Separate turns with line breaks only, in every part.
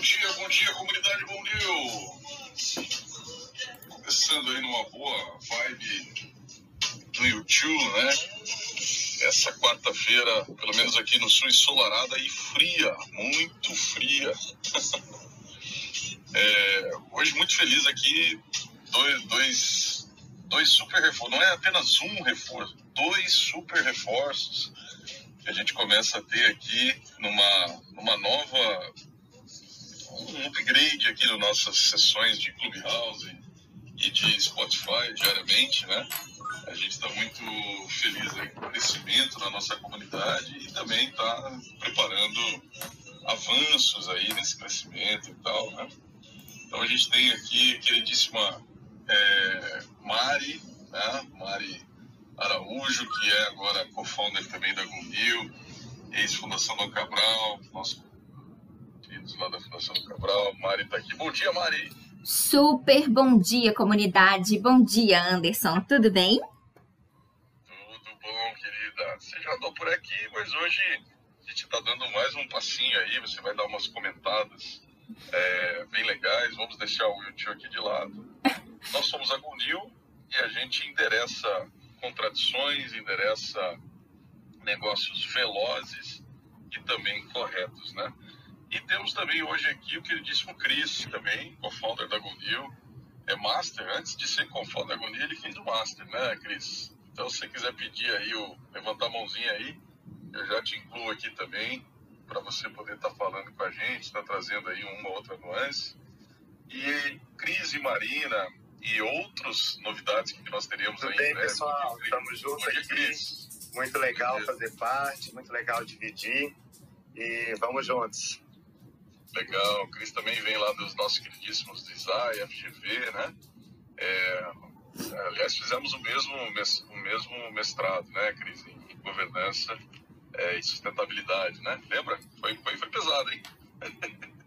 bom dia, bom dia, comunidade Bom Dia. Começando aí numa boa vibe do YouTube, né? Essa quarta-feira, pelo menos aqui no sul, ensolarada e fria, muito fria. é, hoje muito feliz aqui, dois, dois, dois super reforços, não é apenas um reforço, dois super reforços que a gente começa a ter aqui numa, numa nova um upgrade aqui nas nossas sessões de Clubhouse e de Spotify diariamente, né? A gente está muito feliz aí com o crescimento da nossa comunidade e também está preparando avanços aí nesse crescimento e tal, né? Então a gente tem aqui a queridíssima é, Mari, né? Mari Araújo, que é agora co-founder também da Gumbil, ex-fundação do Cabral, nosso queridos lá da Fundação do Cabral. Mari está aqui. Bom dia, Mari!
Super bom dia, comunidade. Bom dia, Anderson. Tudo bem?
Tudo bom, querida. Você já andou por aqui, mas hoje a gente está dando mais um passinho aí. Você vai dar umas comentadas é, bem legais. Vamos deixar o YouTube aqui de lado. Nós somos a Gunil e a gente endereça contradições, endereça negócios velozes e também corretos, né? E temos também hoje aqui o queridíssimo Chris, também, co-founder da Gunil. É Master, antes de ser co-founder da Gunil, ele fez o Master, né, Chris? Então, se você quiser pedir aí, o, levantar a mãozinha aí, eu já te incluo aqui também, para você poder estar tá falando com a gente, estar tá trazendo aí uma outra nuance. E Cris e Marina e outras novidades que nós teremos
Tudo
aí.
bem, pessoal? Estamos juntos aqui. Cris. Muito legal fazer parte, muito legal dividir. E vamos juntos.
Legal, o Cris também vem lá dos nossos queridíssimos Design, FGV, né? É, aliás, fizemos o mesmo, o mesmo mestrado, né, Cris, em governança é, e sustentabilidade, né? Lembra? Foi, foi, foi pesado, hein?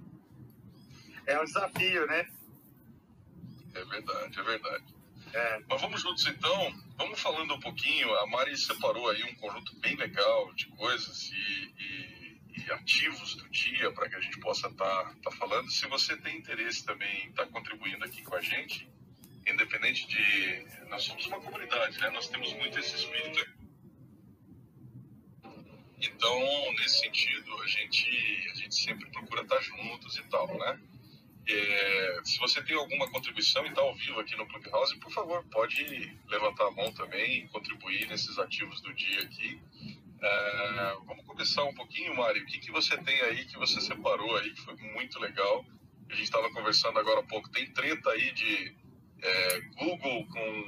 É um desafio, né?
É verdade, é verdade. É. Mas vamos juntos então, vamos falando um pouquinho. A Mari separou aí um conjunto bem legal de coisas e, e e ativos do dia para que a gente possa estar tá, tá falando. Se você tem interesse também em estar tá contribuindo aqui com a gente, independente de. Nós somos uma comunidade, né? Nós temos muito esse espírito. Então, nesse sentido, a gente, a gente sempre procura estar tá juntos e tal, né? É, se você tem alguma contribuição e está ao vivo aqui no Clubhouse, por favor, pode levantar a mão também e contribuir nesses ativos do dia aqui. É, vamos começar um pouquinho, Mário. O que, que você tem aí que você separou aí, que foi muito legal? A gente estava conversando agora há pouco. Tem treta aí de é, Google com,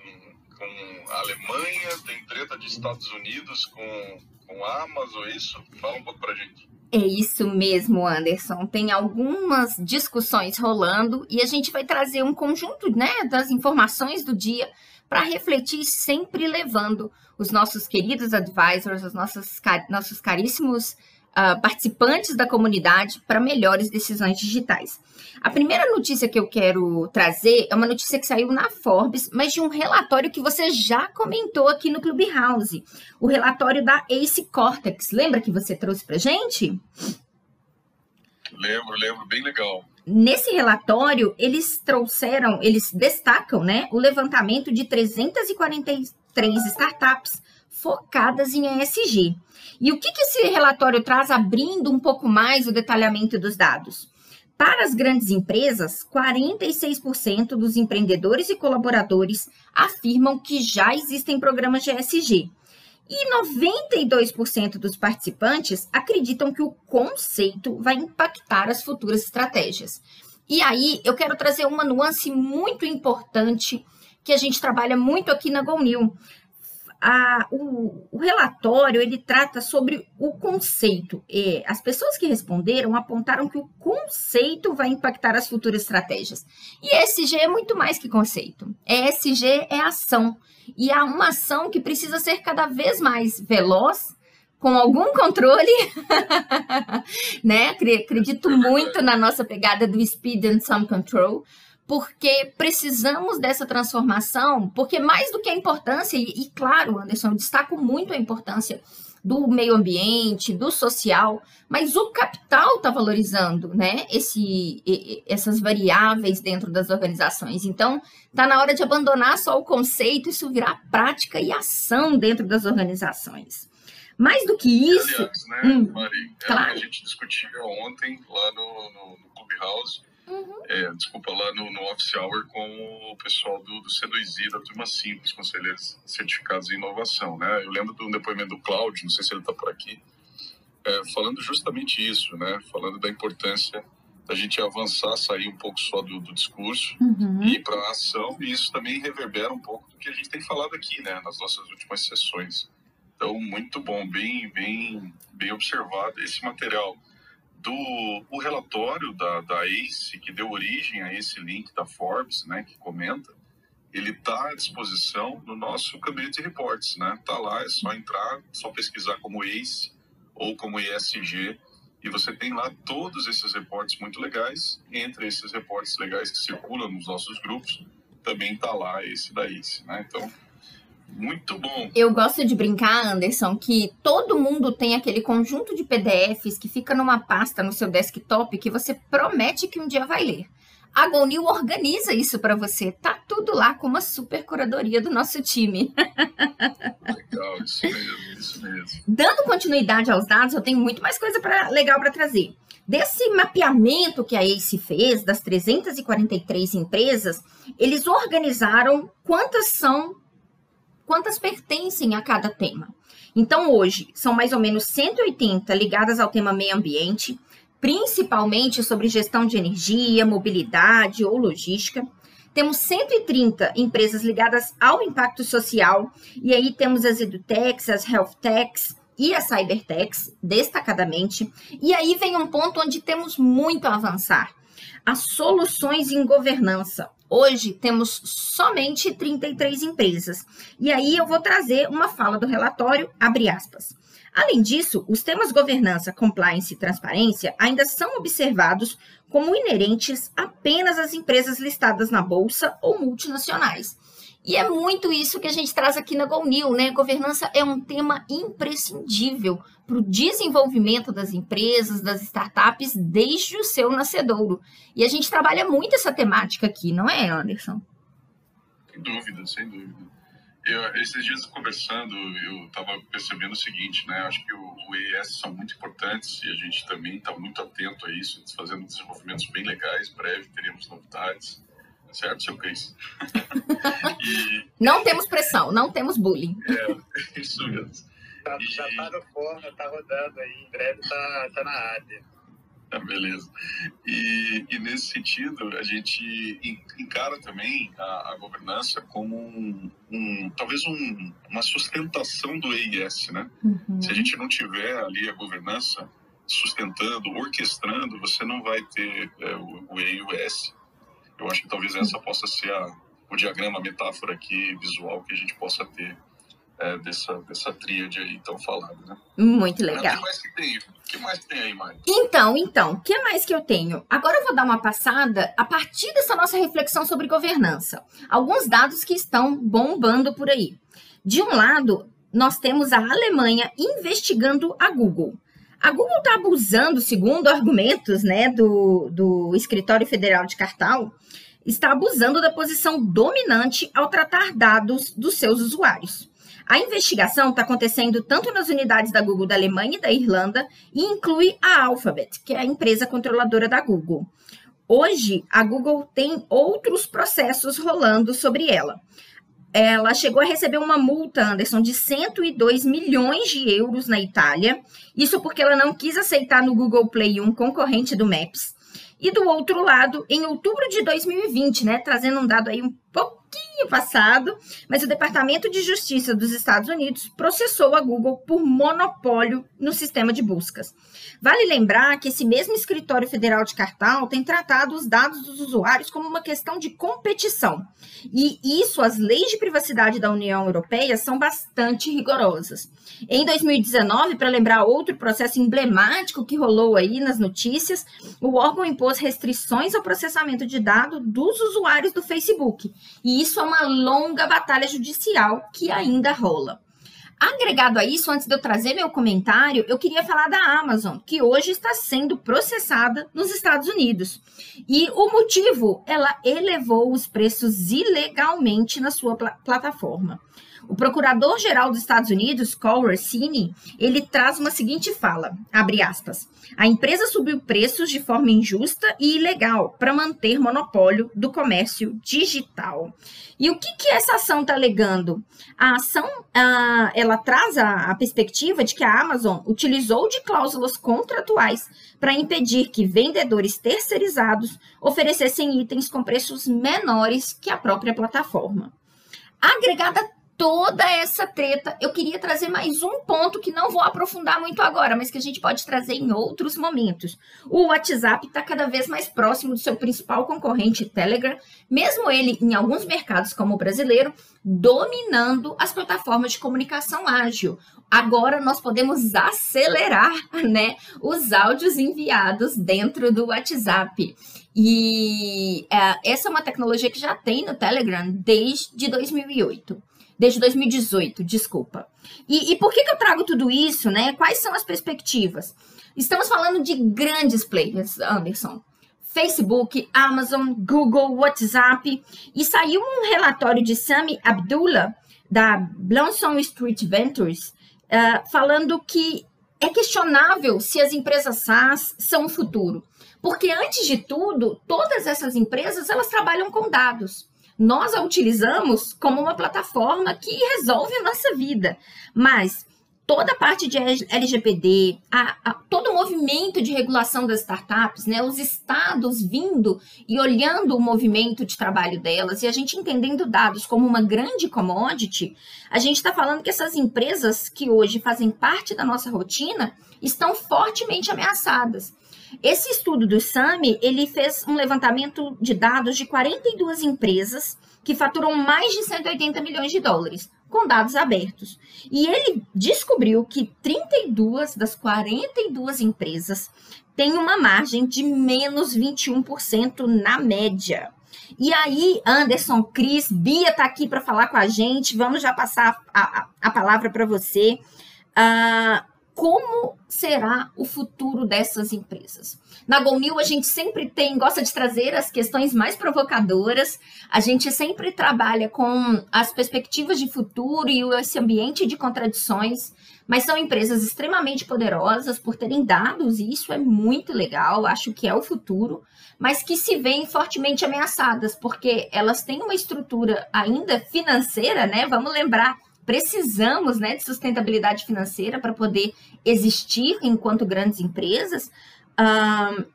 com a Alemanha, tem treta de Estados Unidos com, com a Amazon, é isso? Fala um pouco para gente.
É isso mesmo, Anderson. Tem algumas discussões rolando e a gente vai trazer um conjunto né, das informações do dia para refletir, sempre levando os nossos queridos advisors, os nossos, nossos caríssimos uh, participantes da comunidade para melhores decisões digitais. A primeira notícia que eu quero trazer é uma notícia que saiu na Forbes, mas de um relatório que você já comentou aqui no Clubhouse, o relatório da Ace Cortex. Lembra que você trouxe para gente?
Lembro, lembro, bem legal.
Nesse relatório, eles trouxeram, eles destacam né, o levantamento de 343 startups focadas em ESG. E o que, que esse relatório traz, abrindo um pouco mais o detalhamento dos dados? Para as grandes empresas, 46% dos empreendedores e colaboradores afirmam que já existem programas de ESG. E 92% dos participantes acreditam que o conceito vai impactar as futuras estratégias. E aí eu quero trazer uma nuance muito importante que a gente trabalha muito aqui na GoNew. A, o, o, relatório ele trata sobre o conceito. As pessoas que responderam apontaram que o conceito vai impactar as futuras estratégias. E ESG é muito mais que conceito. ESG é ação. E há uma ação que precisa ser cada vez mais veloz, com algum controle, né? Acredito muito na nossa pegada do speed and some control, porque precisamos dessa transformação, porque mais do que a importância, e, e claro, Anderson, eu destaco muito a importância do meio ambiente, do social, mas o capital está valorizando, né? Esse, essas variáveis dentro das organizações. Então, está na hora de abandonar só o conceito, isso virar prática e ação dentro das organizações. Mais do que isso.
Aliás, né, hum, Mari, é, claro. a gente discutia ontem lá no, no, no Clubhouse Uhum. É, desculpa, lá no, no Office Hour com o pessoal do, do C2I, da turma simples, conselheiros certificados em inovação. Né? Eu lembro do depoimento do Cláudio, não sei se ele está por aqui, é, falando justamente isso, né? falando da importância da gente avançar, sair um pouco só do, do discurso uhum. e ir para a ação, e isso também reverbera um pouco do que a gente tem falado aqui, né, nas nossas últimas sessões. Então, muito bom, bem, bem, bem observado esse material do o relatório da, da ACE, que deu origem a esse link da Forbes, né, que comenta, ele está à disposição no nosso Community Reports, né? Tá lá, é só entrar, só pesquisar como ACE ou como ESG e você tem lá todos esses reportes muito legais. Entre esses reportes legais que circulam nos nossos grupos, também está lá esse da ACE, né? Então, muito bom.
Eu gosto de brincar, Anderson, que todo mundo tem aquele conjunto de PDFs que fica numa pasta no seu desktop que você promete que um dia vai ler. A GoNew organiza isso para você. Tá tudo lá com uma super curadoria do nosso time.
Legal, isso mesmo, isso mesmo.
Dando continuidade aos dados, eu tenho muito mais coisa pra, legal para trazer. Desse mapeamento que a ACE fez, das 343 empresas, eles organizaram quantas são quantas pertencem a cada tema. Então, hoje, são mais ou menos 180 ligadas ao tema meio ambiente, principalmente sobre gestão de energia, mobilidade ou logística. Temos 130 empresas ligadas ao impacto social, e aí temos as edutechs, as healthtechs e as cybertechs, destacadamente. E aí vem um ponto onde temos muito a avançar. As soluções em governança, Hoje temos somente 33 empresas. E aí eu vou trazer uma fala do relatório, abre aspas. Além disso, os temas governança, compliance e transparência ainda são observados como inerentes apenas às empresas listadas na bolsa ou multinacionais. E é muito isso que a gente traz aqui na GoNew, né? Governança é um tema imprescindível para o desenvolvimento das empresas, das startups, desde o seu nascedouro. E a gente trabalha muito essa temática aqui, não é, Anderson?
Sem dúvida, sem dúvida. Eu, esses dias conversando, eu estava percebendo o seguinte, né? Acho que o, o ES são muito importantes e a gente também está muito atento a isso, fazendo desenvolvimentos bem legais. Breve teremos novidades certo, seu Cris?
e... Não temos pressão, não temos bullying.
É, isso mesmo.
Tá. Já tá no forno, tá rodando aí, em breve tá, tá na área.
Ah, beleza. E, e, nesse sentido, a gente encara também a, a governança como um, um talvez um, uma sustentação do EIS, né? Uhum. Se a gente não tiver ali a governança sustentando, orquestrando, você não vai ter é, o, o EIS eu acho que talvez essa possa ser a, o diagrama, a metáfora aqui visual que a gente possa ter é, dessa, dessa tríade aí tão falada, né?
Muito legal.
O que mais que tem? O que mais tem aí, Mari?
Então, então, o que mais que eu tenho? Agora eu vou dar uma passada a partir dessa nossa reflexão sobre governança. Alguns dados que estão bombando por aí. De um lado, nós temos a Alemanha investigando a Google. A Google está abusando, segundo argumentos né, do, do Escritório Federal de Cartal, está abusando da posição dominante ao tratar dados dos seus usuários. A investigação está acontecendo tanto nas unidades da Google da Alemanha e da Irlanda e inclui a Alphabet, que é a empresa controladora da Google. Hoje, a Google tem outros processos rolando sobre ela ela chegou a receber uma multa, Anderson, de 102 milhões de euros na Itália. Isso porque ela não quis aceitar no Google Play um concorrente do Maps. E do outro lado, em outubro de 2020, né, trazendo um dado aí um pouquinho passado, mas o Departamento de Justiça dos Estados Unidos processou a Google por monopólio no sistema de buscas. Vale lembrar que esse mesmo escritório federal de Cartal tem tratado os dados dos usuários como uma questão de competição. E isso, as leis de privacidade da União Europeia são bastante rigorosas. Em 2019, para lembrar outro processo emblemático que rolou aí nas notícias, o órgão impôs restrições ao processamento de dados dos usuários do Facebook. E isso é uma longa batalha judicial que ainda rola. Agregado a isso, antes de eu trazer meu comentário, eu queria falar da Amazon, que hoje está sendo processada nos Estados Unidos. E o motivo, ela elevou os preços ilegalmente na sua pl plataforma. O Procurador-Geral dos Estados Unidos, Cole Rossini, ele traz uma seguinte fala, abre aspas, a empresa subiu preços de forma injusta e ilegal para manter monopólio do comércio digital. E o que, que essa ação está alegando? A ação, uh, ela traz a, a perspectiva de que a Amazon utilizou de cláusulas contratuais para impedir que vendedores terceirizados oferecessem itens com preços menores que a própria plataforma. Agregada toda essa treta, eu queria trazer mais um ponto que não vou aprofundar muito agora, mas que a gente pode trazer em outros momentos. O WhatsApp está cada vez mais próximo do seu principal concorrente, Telegram, mesmo ele, em alguns mercados como o brasileiro, dominando as plataformas de comunicação ágil. Agora nós podemos acelerar né, os áudios enviados dentro do WhatsApp. E é, essa é uma tecnologia que já tem no Telegram desde 2008 desde 2018, desculpa. E, e por que, que eu trago tudo isso, né? Quais são as perspectivas? Estamos falando de grandes players, Anderson. Facebook, Amazon, Google, WhatsApp. E saiu um relatório de Sami Abdullah, da Blonson Street Ventures, uh, falando que é questionável se as empresas SaaS são o futuro. Porque, antes de tudo, todas essas empresas elas trabalham com dados nós a utilizamos como uma plataforma que resolve a nossa vida. Mas toda a parte de LGPD, a, a, todo o movimento de regulação das startups, né, os estados vindo e olhando o movimento de trabalho delas e a gente entendendo dados como uma grande commodity, a gente está falando que essas empresas que hoje fazem parte da nossa rotina estão fortemente ameaçadas. Esse estudo do SAMI, ele fez um levantamento de dados de 42 empresas que faturam mais de 180 milhões de dólares, com dados abertos. E ele descobriu que 32 das 42 empresas têm uma margem de menos 21% na média. E aí, Anderson, Cris, Bia está aqui para falar com a gente. Vamos já passar a, a, a palavra para você. Uh, como será o futuro dessas empresas. Na GoNew, a gente sempre tem, gosta de trazer as questões mais provocadoras, a gente sempre trabalha com as perspectivas de futuro e esse ambiente de contradições, mas são empresas extremamente poderosas por terem dados, e isso é muito legal, acho que é o futuro, mas que se veem fortemente ameaçadas, porque elas têm uma estrutura ainda financeira, né? Vamos lembrar precisamos né, de sustentabilidade financeira para poder existir enquanto grandes empresas, um,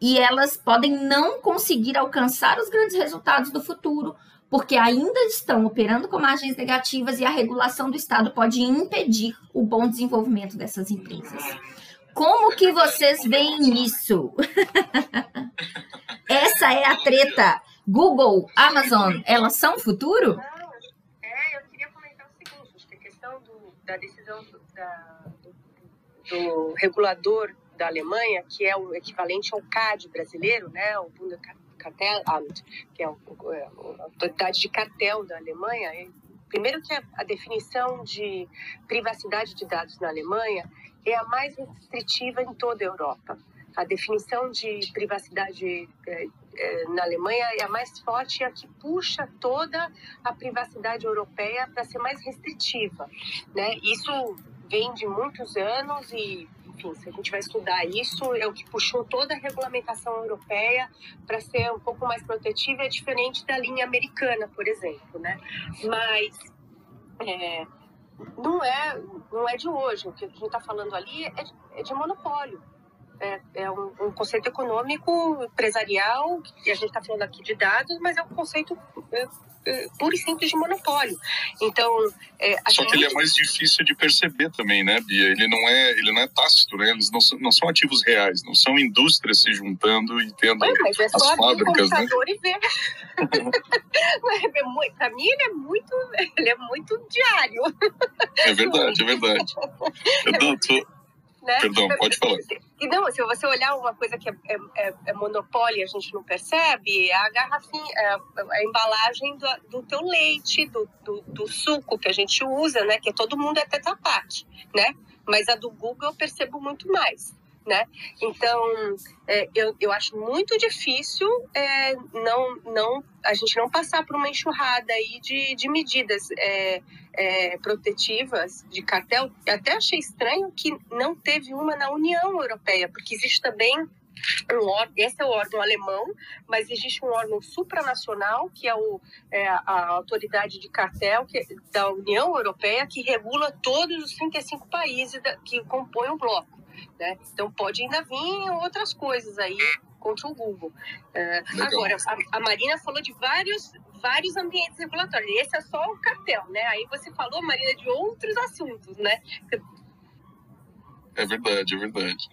e elas podem não conseguir alcançar os grandes resultados do futuro, porque ainda estão operando com margens negativas e a regulação do Estado pode impedir o bom desenvolvimento dessas empresas. Como que vocês veem isso? Essa é a treta. Google, Amazon, elas são futuro?
Da decisão do, da, do, do, regulador da Alemanha, que é o equivalente ao CAD brasileiro, né, o Bundeskartellamt, que é, é a autoridade de cartel da Alemanha, primeiro que a, definição de privacidade de dados na Alemanha é a mais restritiva em toda a Europa. A definição de privacidade é, na Alemanha é a mais forte e a que puxa toda a privacidade europeia para ser mais restritiva. Né? Isso vem de muitos anos e, enfim, se a gente vai estudar isso, é o que puxou toda a regulamentação europeia para ser um pouco mais protetiva, é diferente da linha americana, por exemplo. Né? Mas é, não, é, não é de hoje. O que a gente está falando ali é, é de monopólio é, é um, um, conceito econômico, empresarial, e a gente está falando aqui de dados, mas é um conceito é, é, puro e simples de monopólio. Então,
é, só que ele é mais difícil de perceber também, né, Bia? Ele não é, ele não é tácito, né? Eles não são, não são ativos reais, não são indústrias se juntando e tendo mas é só as fábricas, né?
E ver. é Para mim ele é muito, ele é muito diário.
É verdade, é verdade. Eu tô... Né? Perdão, pode falar
e não, se você olhar uma coisa que é, é, é, é monopólio a gente não percebe, é a garrafinha, é a, a embalagem do, do teu leite, do, do, do, suco que a gente usa, né? Que todo mundo é Tetra Pak, né? Mas a do Google eu percebo muito mais né? Então, é, eu, eu acho muito difícil é, não, não, a gente não passar por uma enxurrada aí de, de medidas é, é protetivas de cartel. Eu até achei estranho que não teve uma na União Europeia, porque existe também um órgão, esse é o órgão alemão, mas existe um órgão supranacional, que é, o, é a autoridade de cartel que, da União Europeia, que regula todos os 35 países da, que compõem o bloco. Né? Então pode ainda vir outras coisas aí contra o Google. Uh, agora, a, a, Marina falou de vários, vários ambientes regulatórios. Esse é só o cartel, né? Aí você falou, Marina, de outros assuntos, né?
É verdade, é verdade.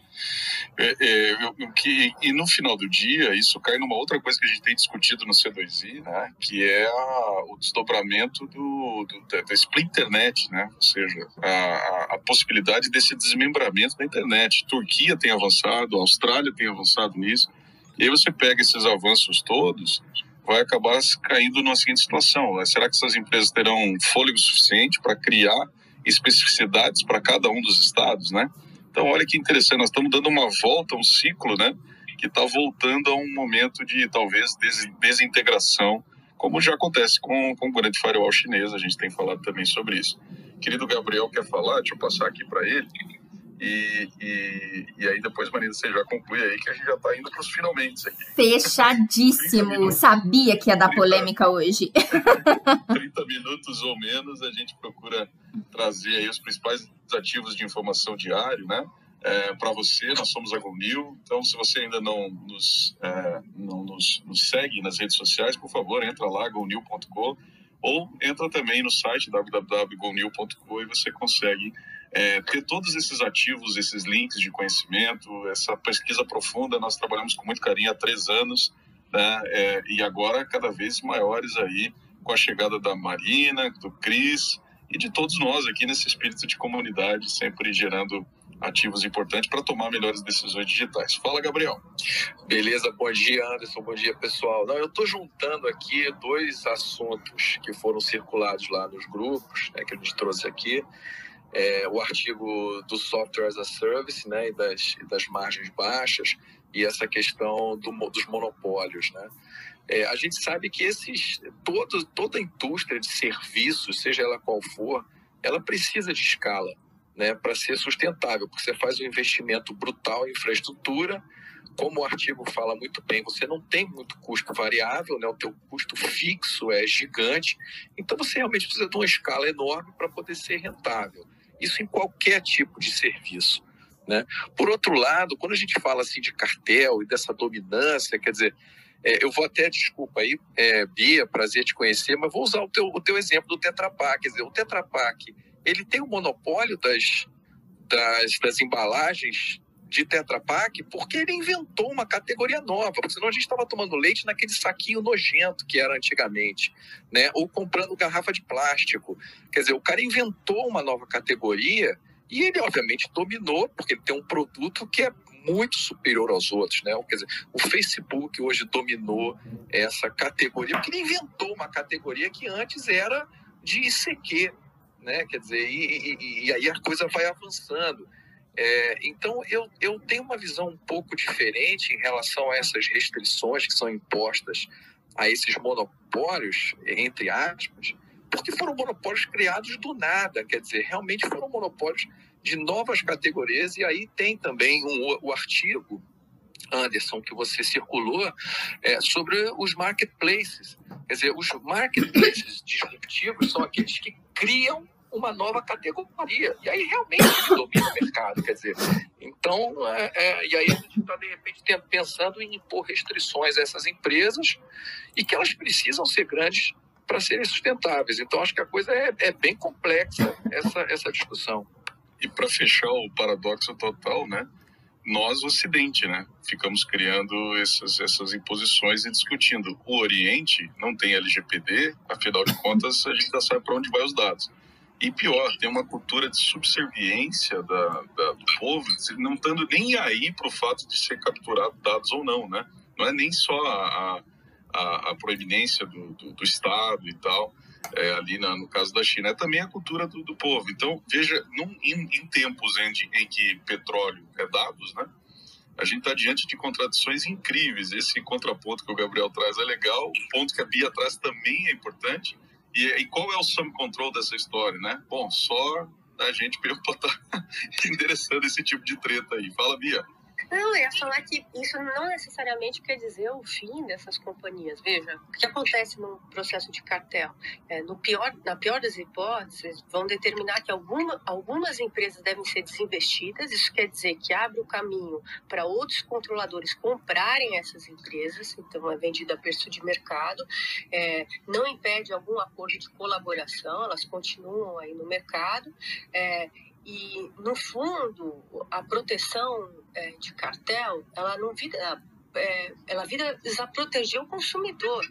É, é, eu, que, e no final do dia, isso cai numa outra coisa que a gente tem discutido no C2I, né, que é a, o desdobramento do, do, da, da split internet, né, ou seja, a, a, possibilidade desse desmembramento da internet. Turquia tem avançado, Austrália tem avançado nisso, e aí você pega esses avanços todos, vai acabar caindo numa seguinte situação: né? será que essas empresas terão fôlego suficiente para criar especificidades para cada um dos estados, né? Então, olha que interessante, nós estamos dando uma volta, um ciclo, né? Que está voltando a um momento de talvez desintegração, como já acontece com, com o grande firewall chinês, a gente tem falado também sobre isso. Querido Gabriel quer falar, deixa eu passar aqui para ele. E, e, e, aí depois, Marina, você já conclui aí que a gente já está indo para os finalmente aqui.
Fechadíssimo. Sabia que ia dar 30, polêmica hoje.
30 minutos ou menos, a gente procura trazer aí os principais ativos de informação diário, né? É, para você, nós somos a GoNew. Então, se você ainda não nos, é, não nos, nos, segue nas redes sociais, por favor, entra lá, gonew.com ou entra também no site www.gonew.com e você consegue é, ter todos esses ativos, esses links de conhecimento, essa pesquisa profunda, nós trabalhamos com muito carinho há três anos, né? É, e agora cada vez maiores aí, com a chegada da Marina, do Cris e de todos nós aqui nesse espírito de comunidade, sempre gerando ativos importantes para tomar melhores decisões digitais. Fala, Gabriel.
Beleza, bom dia, Anderson, bom dia, pessoal. Não, eu estou juntando aqui dois assuntos que foram circulados lá nos grupos, né, que a gente trouxe aqui é, o artigo do software as a service, né, e das, e das margens baixas e essa questão do, dos monopólios, né. É, a gente sabe que esses todo, toda indústria de serviços, seja ela qual for, ela precisa de escala, né, para ser sustentável, porque você faz um investimento brutal em infraestrutura, como o artigo fala muito bem, você não tem muito custo variável, né? o teu custo fixo é gigante, então você realmente precisa de uma escala enorme para poder ser rentável. Isso em qualquer tipo de serviço. Né? Por outro lado, quando a gente fala assim de cartel e dessa dominância, quer dizer, é, eu vou até, desculpa aí, é, Bia, prazer te conhecer, mas vou usar o teu, o teu exemplo do Tetra Pak. Quer dizer, o Tetra Pak, ele tem o monopólio das, das, das embalagens de Tetra Pak porque ele inventou uma categoria nova, porque senão a gente estava tomando leite naquele saquinho nojento que era antigamente, né? Ou comprando garrafa de plástico. Quer dizer, o cara inventou uma nova categoria e ele obviamente dominou, porque ele tem um produto que é muito superior aos outros, né? Quer dizer, o Facebook hoje dominou essa categoria, porque ele inventou uma categoria que antes era de ICQ, né? Quer dizer, e, e, e aí a coisa vai avançando. É, então, eu, eu tenho uma visão um pouco diferente em relação a essas restrições que são impostas a esses monopólios, entre aspas, porque foram monopólios criados do nada, quer dizer, realmente foram monopólios de novas categorias, e aí tem também um, o artigo, Anderson, que você circulou, é, sobre os marketplaces. Quer dizer, os marketplaces disruptivos são aqueles que criam uma nova categoria. E aí realmente ele domina o mercado, quer dizer. Então, é, é, e aí a gente está, de repente, pensando em impor restrições a essas empresas e que elas precisam ser grandes para serem sustentáveis. Então, acho que a coisa é, é bem complexa, essa, essa discussão.
E para fechar o paradoxo total, né? Nós, Ocidente, né? Ficamos criando essas, essas imposições e discutindo. O Oriente não tem LGPD, afinal de contas, a gente já sabe para onde vai os dados E pior, tem uma cultura de subserviência da, da do povo, não estando nem aí para o fato de ser capturado dados ou não, né? Não é nem só a, a, a proeminência do, do, do, Estado e tal, é, ali na, no caso da China, é também a cultura do, do povo. Então, veja, num, em, em, tempos em, em que petróleo é dados, né? a gente está diante de contradições incríveis. Esse contraponto que o Gabriel traz é legal, o ponto que a Bia traz também é importante. E, e qual é o sum control dessa história, né? Bom, só a gente estar tá endereçando esse tipo de treta aí. Fala, Bia.
Não, eu ia falar que isso não necessariamente quer dizer o fim dessas companhias. Veja, o que acontece no processo de cartel? É, no pior, na pior das hipóteses, vão determinar que alguma, algumas empresas devem ser desinvestidas. Isso quer dizer que abre o caminho para outros controladores comprarem essas empresas, então é vendida a preço de mercado. É, não impede algum acordo de colaboração, elas continuam aí no mercado. É, e, no fundo, a proteção é, de cartel, ela não vira, é, ela vira proteger o consumidor.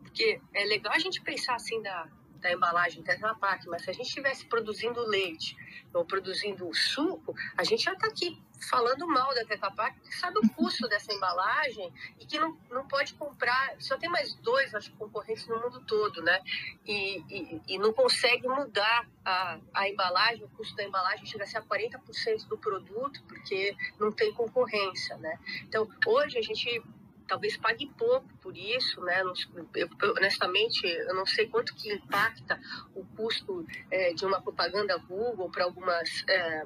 Porque é legal a gente pensar assim da, da embalagem Tetra Pak, mas se a gente estivesse produzindo leite ou produzindo suco, a gente já está aqui falando mal da Tetra Pak, que sabe o custo dessa embalagem e que não, não pode comprar, só tem mais dois, acho, concorrentes no mundo todo, né? E, e, e não consegue mudar a, a embalagem, o custo da embalagem chega a ser a 40% do produto, porque não tem concorrência, né? Então, hoje a gente talvez pague pouco por isso, né? Eu, honestamente, eu não sei quanto que impacta o custo é, de uma propaganda Google para algumas é,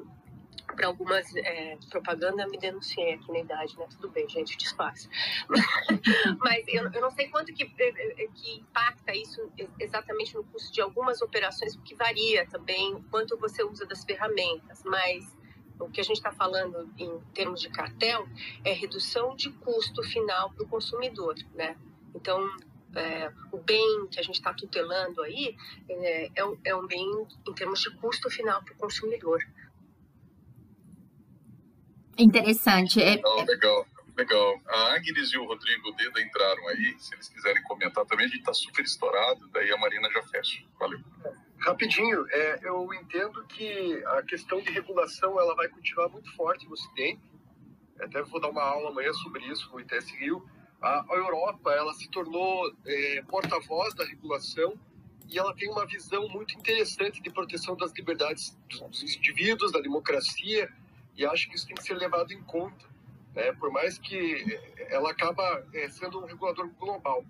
para algumas é, propaganda me denunciei aqui na idade, né? Tudo bem, gente, disfarce. Mas eu, eu não sei quanto que, é, é, que impacta isso exatamente no custo de algumas operações, porque varia também quanto você usa das ferramentas, mas o que a gente está falando em termos de cartel é redução de custo final para o consumidor, né? Então, é, o bem que a gente está tutelando aí é, é, um, é um bem em termos de custo final para o consumidor.
Interessante. É...
Legal, legal, legal. A Agnes e o Rodrigo Deda entraram aí. Se eles quiserem comentar também, a gente está super estourado. Daí a Marina já fecha. Valeu.
Rapidinho, é, eu entendo que a questão de regulação ela vai continuar muito forte no Ocidente. Até vou dar uma aula amanhã sobre isso no ITS Rio. A, a Europa ela se tornou é, porta-voz da regulação e ela tem uma visão muito interessante de proteção das liberdades dos indivíduos, da democracia, e acho que isso tem que ser levado em conta, né? por mais que ela acaba é, sendo um regulador global.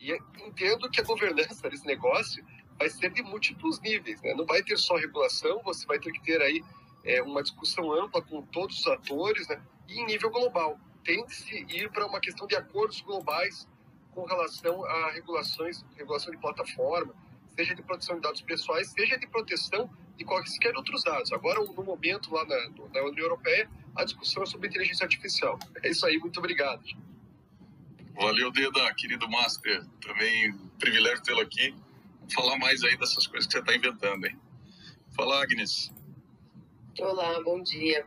E entendo que a governança desse negócio vai ser de múltiplos níveis, né? não vai ter só regulação, você vai ter que ter aí é, uma discussão ampla com todos os atores, né? e em nível global. Tem que se ir para uma questão de acordos globais com relação a regulações, regulação de plataforma, seja de proteção de dados pessoais, seja de proteção de quaisquer outros dados. Agora, no momento lá na, na União Europeia, a discussão é sobre inteligência artificial. É isso aí, muito obrigado.
Valeu, Deda, querido Master. Também privilégio tê-lo aqui. Falar mais aí dessas coisas que você está inventando, hein? Fala, Agnes.
Olá, bom dia.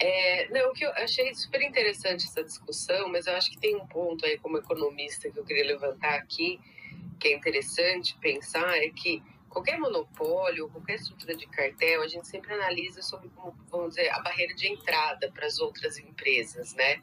É, não, o que eu achei super interessante essa discussão, mas eu acho que tem um ponto aí como economista que eu queria levantar aqui, que é interessante pensar, é que qualquer monopólio, qualquer estrutura de cartel, a gente sempre analisa sobre como, vamos dizer, a barreira de entrada para as outras empresas, né?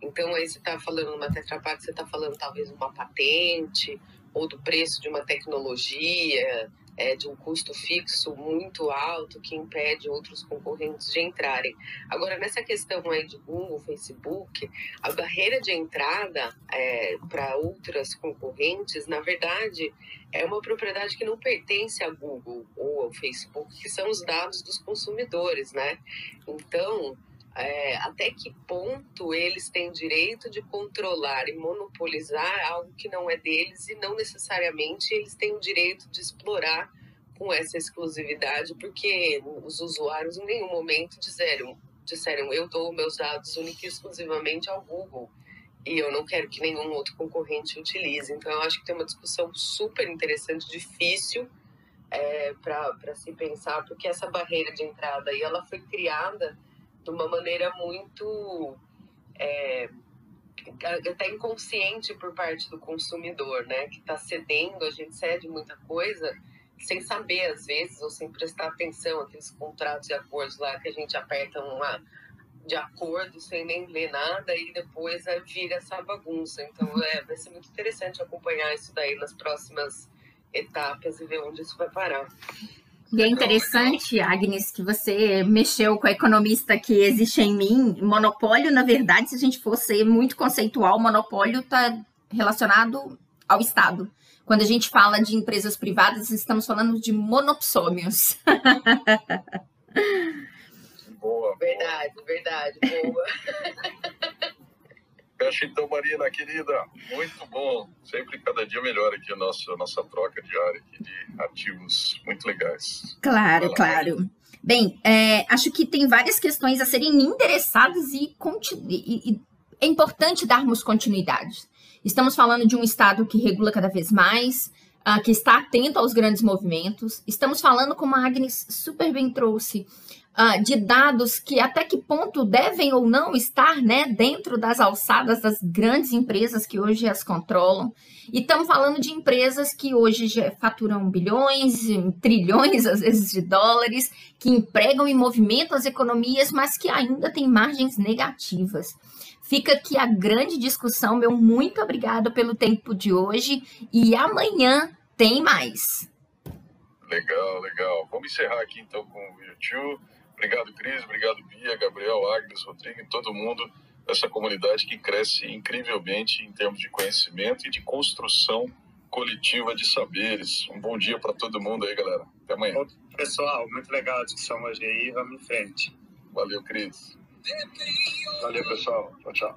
Então, aí você está falando uma Tetra você está falando talvez uma patente ou do preço de uma tecnologia, é, de um custo fixo muito alto que impede outros concorrentes de entrarem. Agora, nessa questão aí de Google, Facebook, a barreira de entrada é, para outras concorrentes, na verdade, é uma propriedade que não pertence a Google ou ao Facebook, que são os dados dos consumidores, né? Então, é, até que ponto eles têm direito de controlar e monopolizar algo que não é deles e não necessariamente eles têm o direito de explorar com essa exclusividade, porque os usuários em nenhum momento disseram, disseram eu dou meus dados única e exclusivamente ao Google e eu não quero que nenhum outro concorrente utilize. Então, eu acho que tem uma discussão super interessante, difícil é, para se pensar, porque essa barreira de entrada aí, ela foi criada de uma maneira muito é, até inconsciente por parte do consumidor, né? Que está cedendo, a gente cede muita coisa sem saber às vezes ou sem prestar atenção aqueles contratos e acordos lá que a gente aperta uma de acordo sem nem ler nada e depois é, vira essa bagunça. Então é, vai ser muito interessante acompanhar isso daí nas próximas etapas e ver onde isso vai parar.
E é interessante, Agnes, que você mexeu com a economista que existe em mim. Monopólio, na verdade, se a gente fosse muito conceitual, monopólio está relacionado ao Estado. Quando a gente fala de empresas privadas, estamos falando de monopsômios.
boa. Verdade, boa. verdade, boa.
Fecha então, Marina, querida. Muito bom. Sempre cada dia melhor aqui a nossa, nossa troca diária aqui de ativos muito legais.
Claro, claro. Bem, é, acho que tem várias questões a serem endereçadas e, e, e é importante darmos continuidade. Estamos falando de um Estado que regula cada vez mais, uh, que está atento aos grandes movimentos. Estamos falando, como a Agnes super bem trouxe, uh, de dados que até que ponto devem ou não estar né, dentro das alçadas das grandes empresas que hoje as controlam. E estamos falando de empresas que hoje já faturam bilhões, trilhões, às vezes, de dólares, que empregam e movimentam as economias, mas que ainda têm margens negativas. Fica aqui a grande discussão. Meu muito obrigado pelo tempo de hoje e amanhã tem mais.
Legal, legal. Vamos encerrar aqui então com o YouTube. Obrigado, Cris. Obrigado, Bia, Gabriel, Agnes, Rodrigo e todo mundo dessa comunidade que cresce incrivelmente em termos de conhecimento e de construção coletiva de saberes. Um bom dia para todo mundo aí, galera. Até amanhã.
Pessoal, muito legal a discussão hoje aí. Vamos em frente.
Valeu, Cris.
Valeu, pessoal. Tchau, tchau.